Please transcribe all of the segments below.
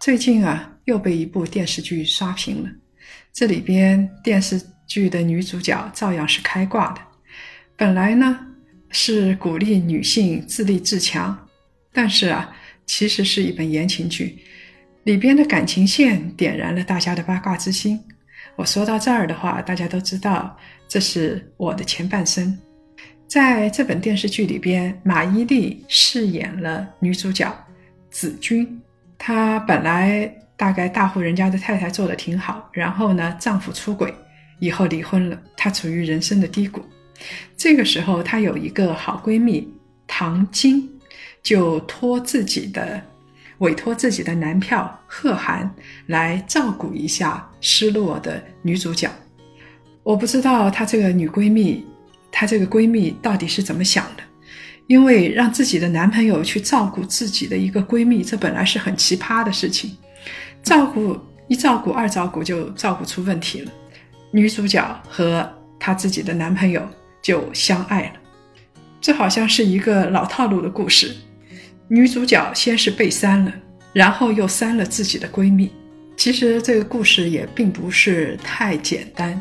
最近啊，又被一部电视剧刷屏了。这里边电视剧的女主角照样是开挂的。本来呢是鼓励女性自立自强，但是啊，其实是一本言情剧，里边的感情线点燃了大家的八卦之心。我说到这儿的话，大家都知道这是我的前半生。在这本电视剧里边，马伊琍饰演了女主角子君。她本来大概大户人家的太太做的挺好，然后呢，丈夫出轨，以后离婚了，她处于人生的低谷。这个时候，她有一个好闺蜜唐晶，就托自己的委托自己的男票贺涵来照顾一下失落的女主角。我不知道她这个女闺蜜，她这个闺蜜到底是怎么想的。因为让自己的男朋友去照顾自己的一个闺蜜，这本来是很奇葩的事情。照顾一照顾二照顾就照顾出问题了，女主角和她自己的男朋友就相爱了。这好像是一个老套路的故事。女主角先是被删了，然后又删了自己的闺蜜。其实这个故事也并不是太简单。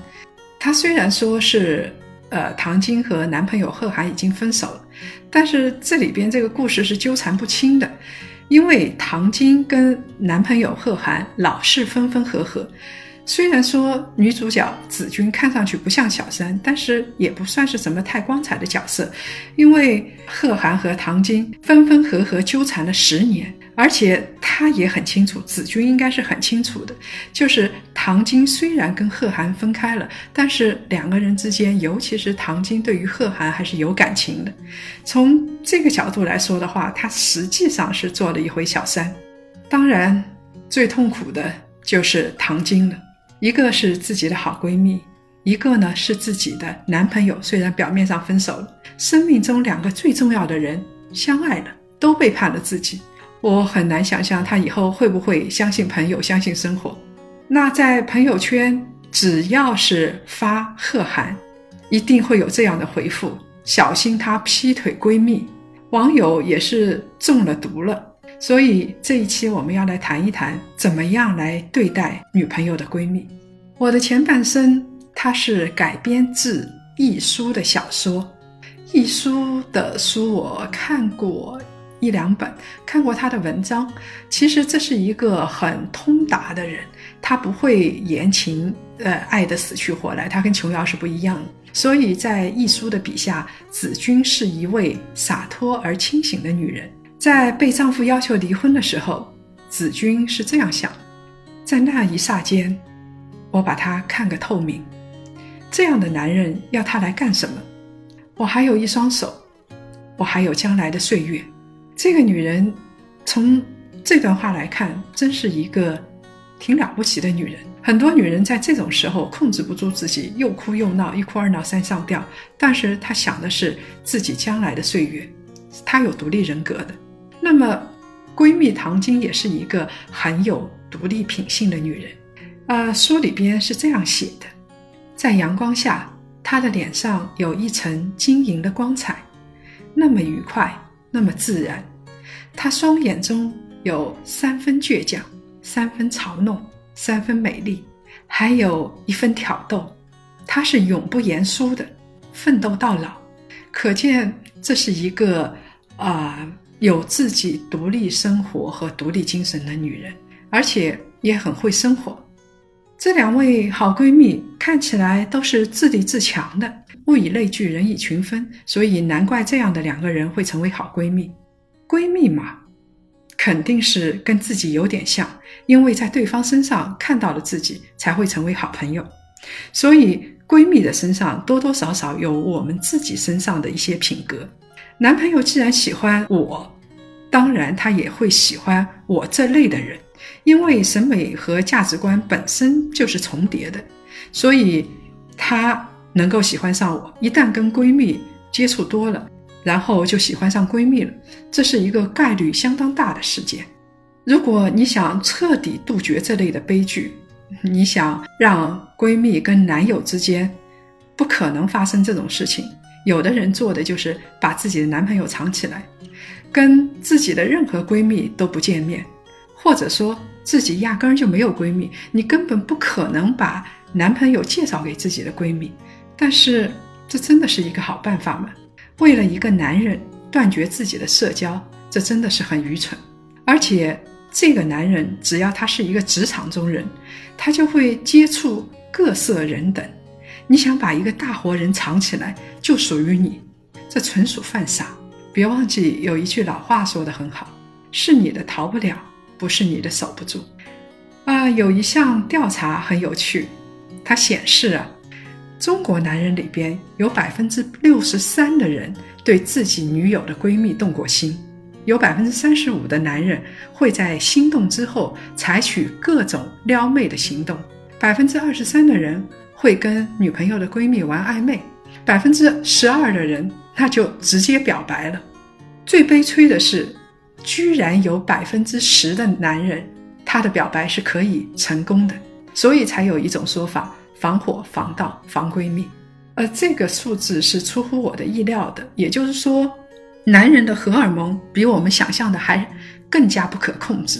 她虽然说是。呃，唐晶和男朋友贺涵已经分手了，但是这里边这个故事是纠缠不清的，因为唐晶跟男朋友贺涵老是分分合合。虽然说女主角子君看上去不像小三，但是也不算是什么太光彩的角色，因为贺涵和唐晶分分合合纠缠了十年。而且他也很清楚，子君应该是很清楚的，就是唐晶虽然跟贺涵分开了，但是两个人之间，尤其是唐晶对于贺涵还是有感情的。从这个角度来说的话，他实际上是做了一回小三。当然，最痛苦的就是唐晶了，一个是自己的好闺蜜，一个呢是自己的男朋友。虽然表面上分手了，生命中两个最重要的人相爱了，都背叛了自己。我很难想象他以后会不会相信朋友，相信生活。那在朋友圈，只要是发贺函，一定会有这样的回复：小心他劈腿闺蜜。网友也是中了毒了。所以这一期我们要来谈一谈，怎么样来对待女朋友的闺蜜。我的前半生，它是改编自易舒的小说。易舒的书我看过。一两本看过他的文章，其实这是一个很通达的人，他不会言情，呃，爱得死去活来，他跟琼瑶是不一样的。所以在易舒的笔下，子君是一位洒脱而清醒的女人。在被丈夫要求离婚的时候，子君是这样想：在那一霎间，我把他看个透明。这样的男人要他来干什么？我还有一双手，我还有将来的岁月。这个女人，从这段话来看，真是一个挺了不起的女人。很多女人在这种时候控制不住自己，又哭又闹，一哭二闹三上吊。但是她想的是自己将来的岁月，她有独立人格的。那么，闺蜜唐晶也是一个很有独立品性的女人。啊，书里边是这样写的：在阳光下，她的脸上有一层晶莹的光彩，那么愉快。那么自然，他双眼中有三分倔强，三分嘲弄，三分美丽，还有一分挑逗。他是永不言输的，奋斗到老。可见这是一个啊有自己独立生活和独立精神的女人，而且也很会生活。这两位好闺蜜看起来都是自立自强的。物以类聚，人以群分，所以难怪这样的两个人会成为好闺蜜。闺蜜嘛，肯定是跟自己有点像，因为在对方身上看到了自己，才会成为好朋友。所以闺蜜的身上多多少少有我们自己身上的一些品格。男朋友既然喜欢我，当然他也会喜欢我这类的人。因为审美和价值观本身就是重叠的，所以她能够喜欢上我。一旦跟闺蜜接触多了，然后就喜欢上闺蜜了，这是一个概率相当大的事件。如果你想彻底杜绝这类的悲剧，你想让闺蜜跟男友之间不可能发生这种事情，有的人做的就是把自己的男朋友藏起来，跟自己的任何闺蜜都不见面，或者说自己压根儿就没有闺蜜，你根本不可能把男朋友介绍给自己的闺蜜。但是这真的是一个好办法吗？为了一个男人断绝自己的社交，这真的是很愚蠢。而且这个男人只要他是一个职场中人，他就会接触各色人等。你想把一个大活人藏起来，就属于你，这纯属犯傻。别忘记有一句老话说得很好：“是你的逃不了，不是你的守不住。”啊，有一项调查很有趣，它显示啊。中国男人里边有百分之六十三的人对自己女友的闺蜜动过心，有百分之三十五的男人会在心动之后采取各种撩妹的行动，百分之二十三的人会跟女朋友的闺蜜玩暧昧，百分之十二的人那就直接表白了。最悲催的是，居然有百分之十的男人他的表白是可以成功的，所以才有一种说法。防火、防盗、防闺蜜，而这个数字是出乎我的意料的。也就是说，男人的荷尔蒙比我们想象的还更加不可控制。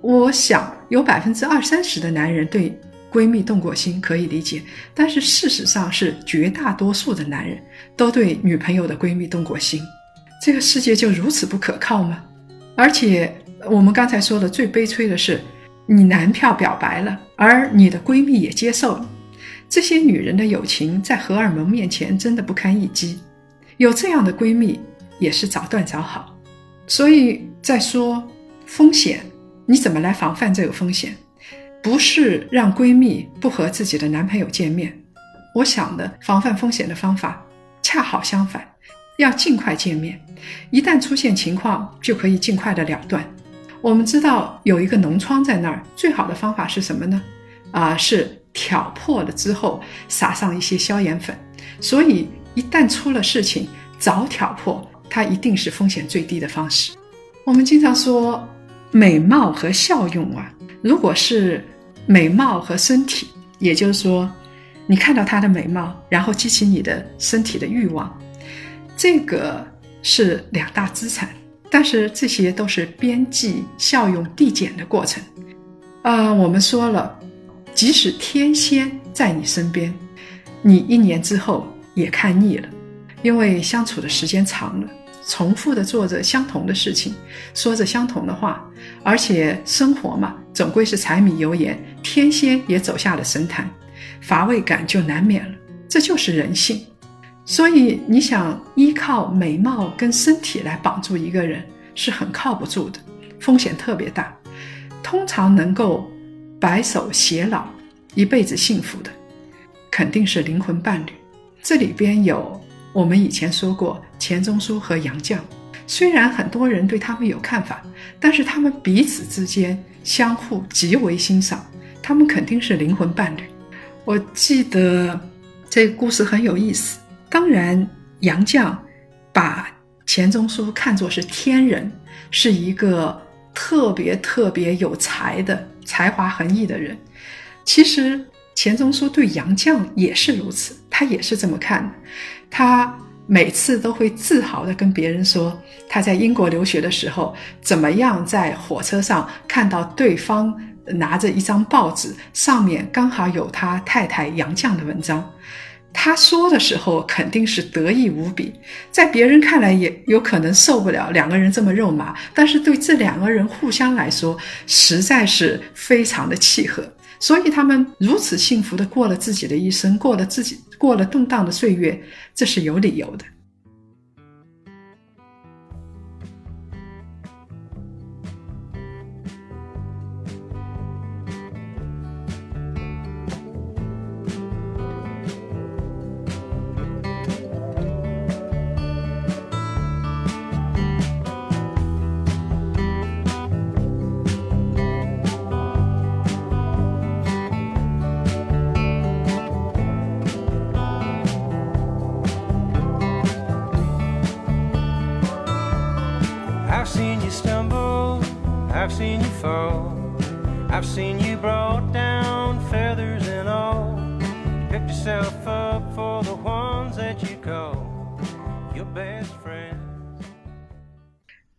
我想有百分之二三十的男人对闺蜜动过心，可以理解。但是事实上是绝大多数的男人都对女朋友的闺蜜动过心。这个世界就如此不可靠吗？而且我们刚才说的最悲催的是，你男票表白了，而你的闺蜜也接受了。这些女人的友情在荷尔蒙面前真的不堪一击，有这样的闺蜜也是早断早好。所以再说风险，你怎么来防范这个风险？不是让闺蜜不和自己的男朋友见面，我想的防范风险的方法恰好相反，要尽快见面，一旦出现情况就可以尽快的了断。我们知道有一个脓疮在那儿，最好的方法是什么呢？啊，是。挑破了之后，撒上一些消炎粉，所以一旦出了事情，早挑破，它一定是风险最低的方式。我们经常说美貌和效用啊，如果是美貌和身体，也就是说，你看到她的美貌，然后激起你的身体的欲望，这个是两大资产，但是这些都是边际效用递减的过程。啊，我们说了。即使天仙在你身边，你一年之后也看腻了，因为相处的时间长了，重复的做着相同的事情，说着相同的话，而且生活嘛，总归是柴米油盐，天仙也走下了神坛，乏味感就难免了。这就是人性。所以你想依靠美貌跟身体来绑住一个人，是很靠不住的，风险特别大。通常能够。白首偕老，一辈子幸福的，肯定是灵魂伴侣。这里边有我们以前说过钱钟书和杨绛，虽然很多人对他们有看法，但是他们彼此之间相互极为欣赏，他们肯定是灵魂伴侣。我记得这个故事很有意思。当然，杨绛把钱钟书看作是天人，是一个特别特别有才的。才华横溢的人，其实钱钟书对杨绛也是如此，他也是这么看的。他每次都会自豪地跟别人说，他在英国留学的时候，怎么样在火车上看到对方拿着一张报纸，上面刚好有他太太杨绛的文章。他说的时候肯定是得意无比，在别人看来也有可能受不了两个人这么肉麻，但是对这两个人互相来说，实在是非常的契合，所以他们如此幸福的过了自己的一生，过了自己过了动荡的岁月，这是有理由的。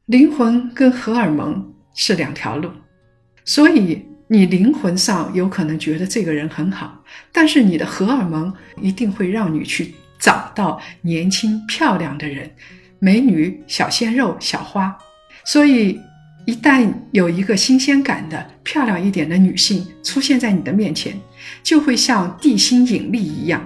灵魂跟荷尔蒙是两条路，所以你灵魂上有可能觉得这个人很好，但是你的荷尔蒙一定会让你去找到年轻漂亮的人，美女、小鲜肉、小花。所以，一旦有一个新鲜感的漂亮一点的女性出现在你的面前，就会像地心引力一样，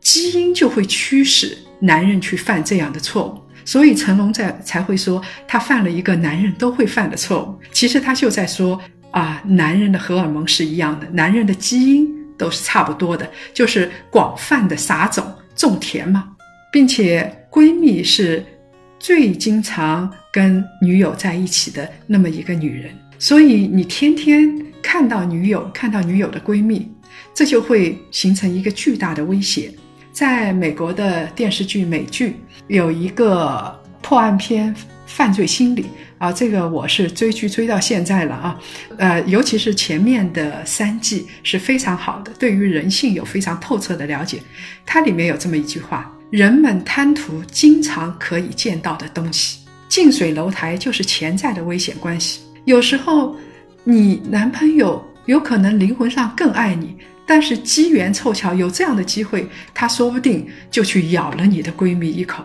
基因就会驱使男人去犯这样的错误。所以成龙在才会说他犯了一个男人都会犯的错误。其实他就在说啊，男人的荷尔蒙是一样的，男人的基因都是差不多的，就是广泛的撒种种田嘛，并且闺蜜是最经常跟女友在一起的那么一个女人，所以你天天看到女友，看到女友的闺蜜，这就会形成一个巨大的威胁。在美国的电视剧美剧有一个破案片《犯罪心理》啊，这个我是追剧追到现在了啊，呃，尤其是前面的三季是非常好的，对于人性有非常透彻的了解。它里面有这么一句话：人们贪图经常可以见到的东西，近水楼台就是潜在的危险关系。有时候，你男朋友有可能灵魂上更爱你。但是机缘凑巧有这样的机会，他说不定就去咬了你的闺蜜一口，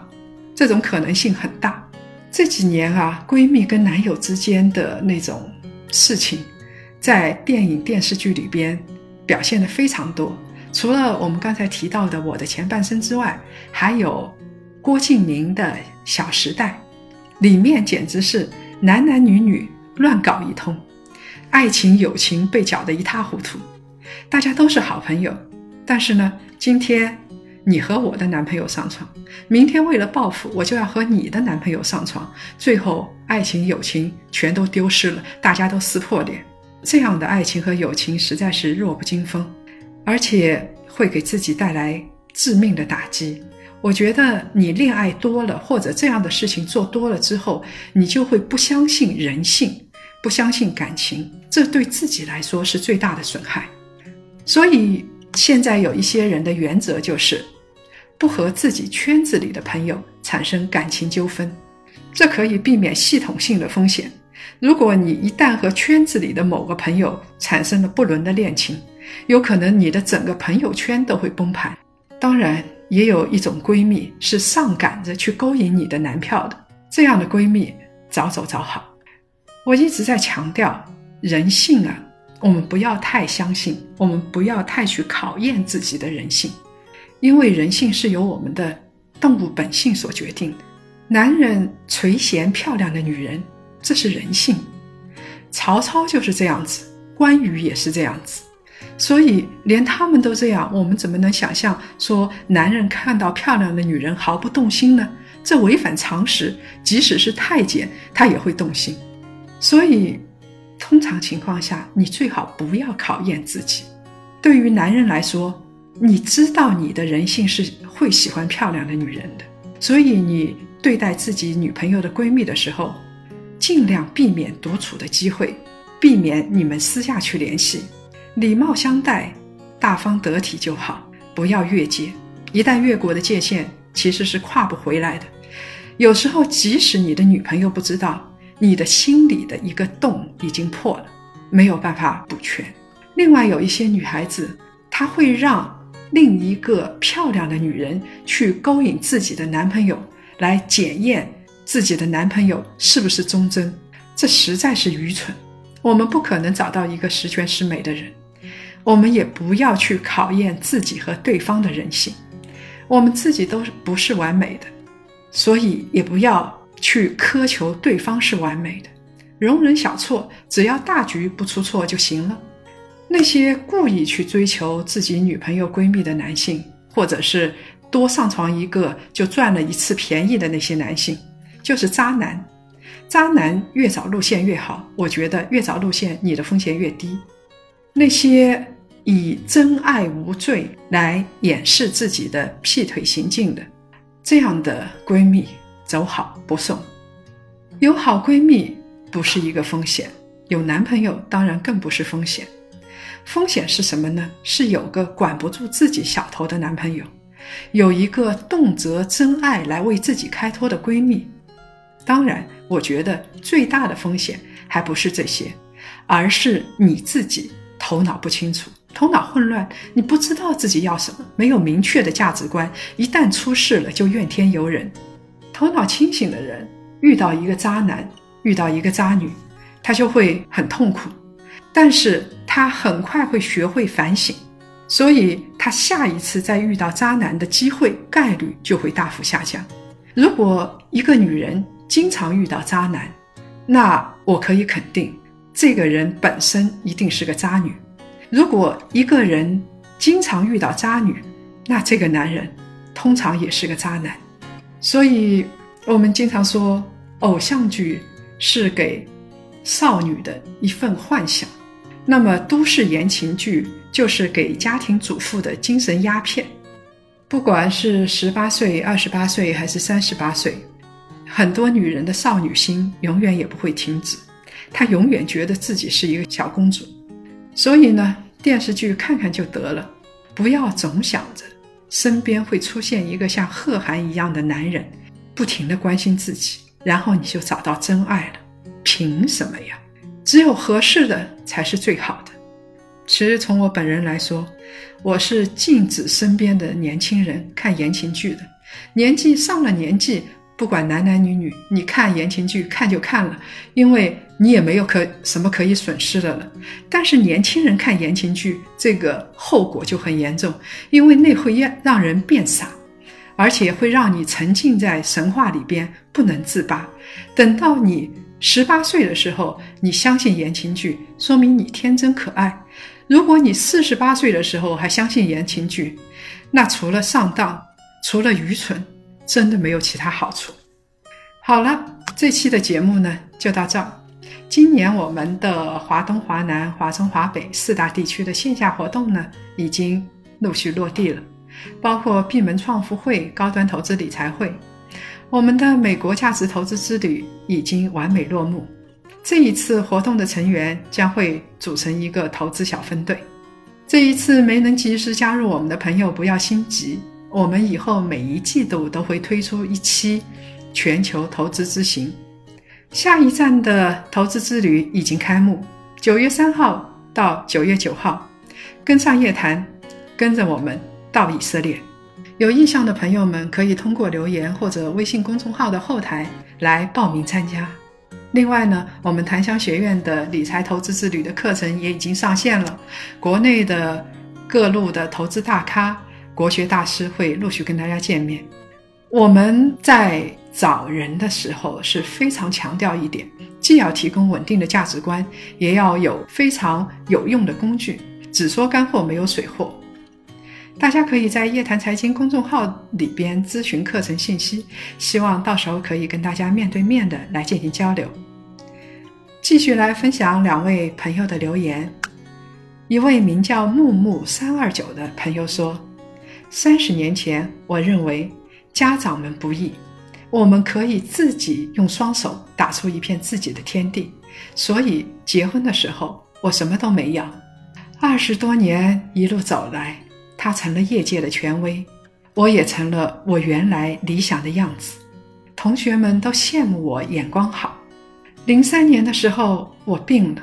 这种可能性很大。这几年啊，闺蜜跟男友之间的那种事情，在电影电视剧里边表现的非常多。除了我们刚才提到的《我的前半生》之外，还有郭敬明的《小时代》，里面简直是男男女女乱搞一通，爱情友情被搅得一塌糊涂。大家都是好朋友，但是呢，今天你和我的男朋友上床，明天为了报复，我就要和你的男朋友上床，最后爱情友情全都丢失了，大家都撕破脸。这样的爱情和友情实在是弱不禁风，而且会给自己带来致命的打击。我觉得你恋爱多了，或者这样的事情做多了之后，你就会不相信人性，不相信感情，这对自己来说是最大的损害。所以现在有一些人的原则就是，不和自己圈子里的朋友产生感情纠纷，这可以避免系统性的风险。如果你一旦和圈子里的某个朋友产生了不伦的恋情，有可能你的整个朋友圈都会崩盘。当然，也有一种闺蜜是上赶着去勾引你的男票的，这样的闺蜜早走早好。我一直在强调人性啊。我们不要太相信，我们不要太去考验自己的人性，因为人性是由我们的动物本性所决定的。男人垂涎漂亮的女人，这是人性。曹操就是这样子，关羽也是这样子，所以连他们都这样，我们怎么能想象说男人看到漂亮的女人毫不动心呢？这违反常识，即使是太监，他也会动心。所以。通常情况下，你最好不要考验自己。对于男人来说，你知道你的人性是会喜欢漂亮的女人的，所以你对待自己女朋友的闺蜜的时候，尽量避免独处的机会，避免你们私下去联系，礼貌相待，大方得体就好，不要越界。一旦越过的界限，其实是跨不回来的。有时候，即使你的女朋友不知道。你的心里的一个洞已经破了，没有办法补全。另外，有一些女孩子，她会让另一个漂亮的女人去勾引自己的男朋友，来检验自己的男朋友是不是忠贞。这实在是愚蠢。我们不可能找到一个十全十美的人，我们也不要去考验自己和对方的人性。我们自己都不是完美的，所以也不要。去苛求对方是完美的，容忍小错，只要大局不出错就行了。那些故意去追求自己女朋友、闺蜜的男性，或者是多上床一个就赚了一次便宜的那些男性，就是渣男。渣男越早路线越好，我觉得越早路线你的风险越低。那些以真爱无罪来掩饰自己的劈腿行径的，这样的闺蜜。走好不送，有好闺蜜不是一个风险，有男朋友当然更不是风险。风险是什么呢？是有个管不住自己小头的男朋友，有一个动辄真爱来为自己开脱的闺蜜。当然，我觉得最大的风险还不是这些，而是你自己头脑不清楚，头脑混乱，你不知道自己要什么，没有明确的价值观，一旦出事了就怨天尤人。头脑清醒的人遇到一个渣男，遇到一个渣女，他就会很痛苦。但是他很快会学会反省，所以他下一次再遇到渣男的机会概率就会大幅下降。如果一个女人经常遇到渣男，那我可以肯定，这个人本身一定是个渣女。如果一个人经常遇到渣女，那这个男人通常也是个渣男。所以，我们经常说，偶像剧是给少女的一份幻想。那么，都市言情剧就是给家庭主妇的精神鸦片。不管是十八岁、二十八岁还是三十八岁，很多女人的少女心永远也不会停止，她永远觉得自己是一个小公主。所以呢，电视剧看看就得了，不要总想着身边会出现一个像贺涵一样的男人，不停的关心自己，然后你就找到真爱了。凭什么呀？只有合适的才是最好的。其实从我本人来说，我是禁止身边的年轻人看言情剧的。年纪上了年纪，不管男男女女，你看言情剧看就看了，因为你也没有可什么可以损失的了。但是年轻人看言情剧，这个后果就很严重，因为那会让让人变傻，而且会让你沉浸在神话里边不能自拔。等到你。十八岁的时候，你相信言情剧，说明你天真可爱；如果你四十八岁的时候还相信言情剧，那除了上当，除了愚蠢，真的没有其他好处。好了，这期的节目呢就到这儿。今年我们的华东、华南、华中、华北四大地区的线下活动呢，已经陆续落地了，包括闭门创富会、高端投资理财会。我们的美国价值投资之旅已经完美落幕。这一次活动的成员将会组成一个投资小分队。这一次没能及时加入我们的朋友不要心急，我们以后每一季度都会推出一期全球投资之行。下一站的投资之旅已经开幕，九月三号到九月九号，跟上夜谈，跟着我们到以色列。有意向的朋友们可以通过留言或者微信公众号的后台来报名参加。另外呢，我们檀香学院的理财投资之旅的课程也已经上线了，国内的各路的投资大咖、国学大师会陆续跟大家见面。我们在找人的时候是非常强调一点，既要提供稳定的价值观，也要有非常有用的工具，只说干货没有水货。大家可以在夜谈财经公众号里边咨询课程信息，希望到时候可以跟大家面对面的来进行交流。继续来分享两位朋友的留言，一位名叫木木三二九的朋友说：“三十年前，我认为家长们不易，我们可以自己用双手打出一片自己的天地，所以结婚的时候我什么都没有。二十多年一路走来。”他成了业界的权威，我也成了我原来理想的样子。同学们都羡慕我眼光好。零三年的时候，我病了，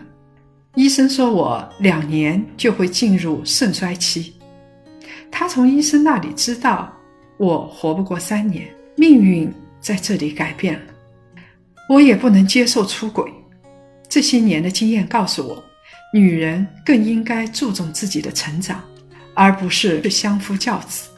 医生说我两年就会进入肾衰期。他从医生那里知道我活不过三年，命运在这里改变了。我也不能接受出轨。这些年的经验告诉我，女人更应该注重自己的成长。而不是相夫教子。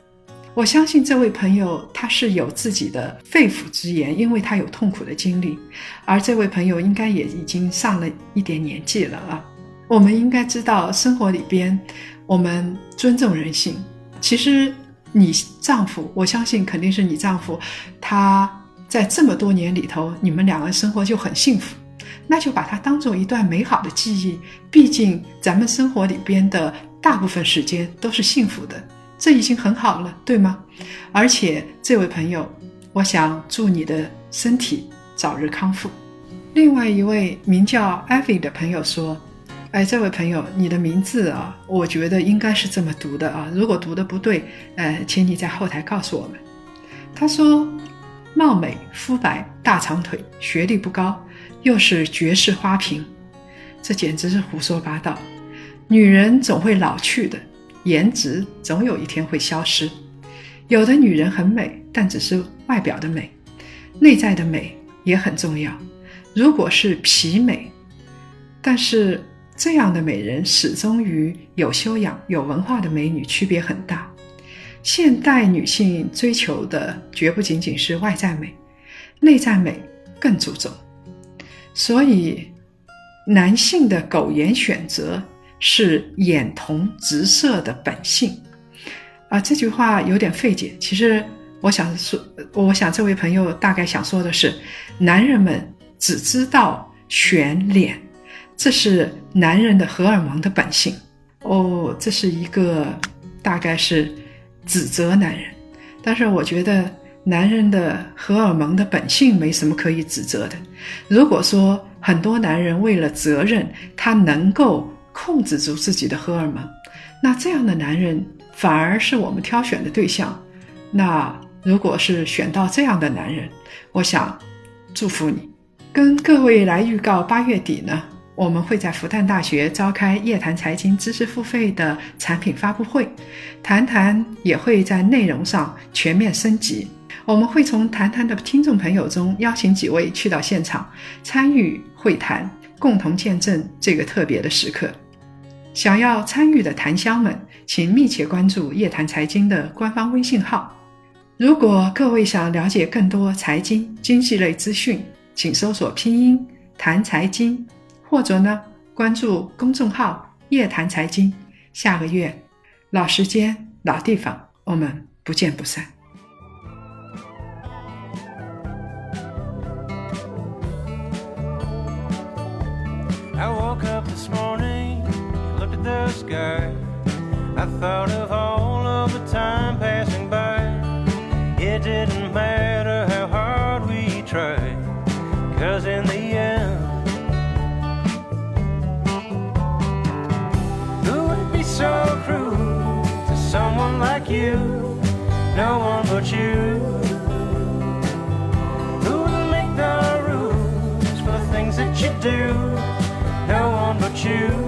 我相信这位朋友他是有自己的肺腑之言，因为他有痛苦的经历。而这位朋友应该也已经上了一点年纪了啊。我们应该知道，生活里边我们尊重人性。其实你丈夫，我相信肯定是你丈夫，他在这么多年里头，你们两个生活就很幸福，那就把它当做一段美好的记忆。毕竟咱们生活里边的。大部分时间都是幸福的，这已经很好了，对吗？而且这位朋友，我想祝你的身体早日康复。另外一位名叫艾 y 的朋友说：“哎，这位朋友，你的名字啊，我觉得应该是这么读的啊。如果读的不对，呃，请你在后台告诉我们。”他说：“貌美、肤白、大长腿，学历不高，又是绝世花瓶，这简直是胡说八道。女人总会老去的，颜值总有一天会消失。有的女人很美，但只是外表的美，内在的美也很重要。”如果是皮美，但是这样的美人始终与有修养、有文化的美女区别很大。现代女性追求的绝不仅仅是外在美，内在美更注重。所以，男性的苟延选择是眼瞳直射的本性。啊，这句话有点费解。其实，我想说，我想这位朋友大概想说的是，男人们。只知道选脸，这是男人的荷尔蒙的本性。哦，这是一个大概是指责男人，但是我觉得男人的荷尔蒙的本性没什么可以指责的。如果说很多男人为了责任，他能够控制住自己的荷尔蒙，那这样的男人反而是我们挑选的对象。那如果是选到这样的男人，我想祝福你。跟各位来预告，八月底呢，我们会在复旦大学召开夜谈财经知识付费的产品发布会，谈谈也会在内容上全面升级。我们会从谈谈的听众朋友中邀请几位去到现场参与会谈，共同见证这个特别的时刻。想要参与的谈香们，请密切关注夜谈财经的官方微信号。如果各位想了解更多财经经济类资讯，请搜索拼音谈财经，或者呢关注公众号夜谈财经。下个月老时间老地方，我们不见不散。Cause do? No one but you.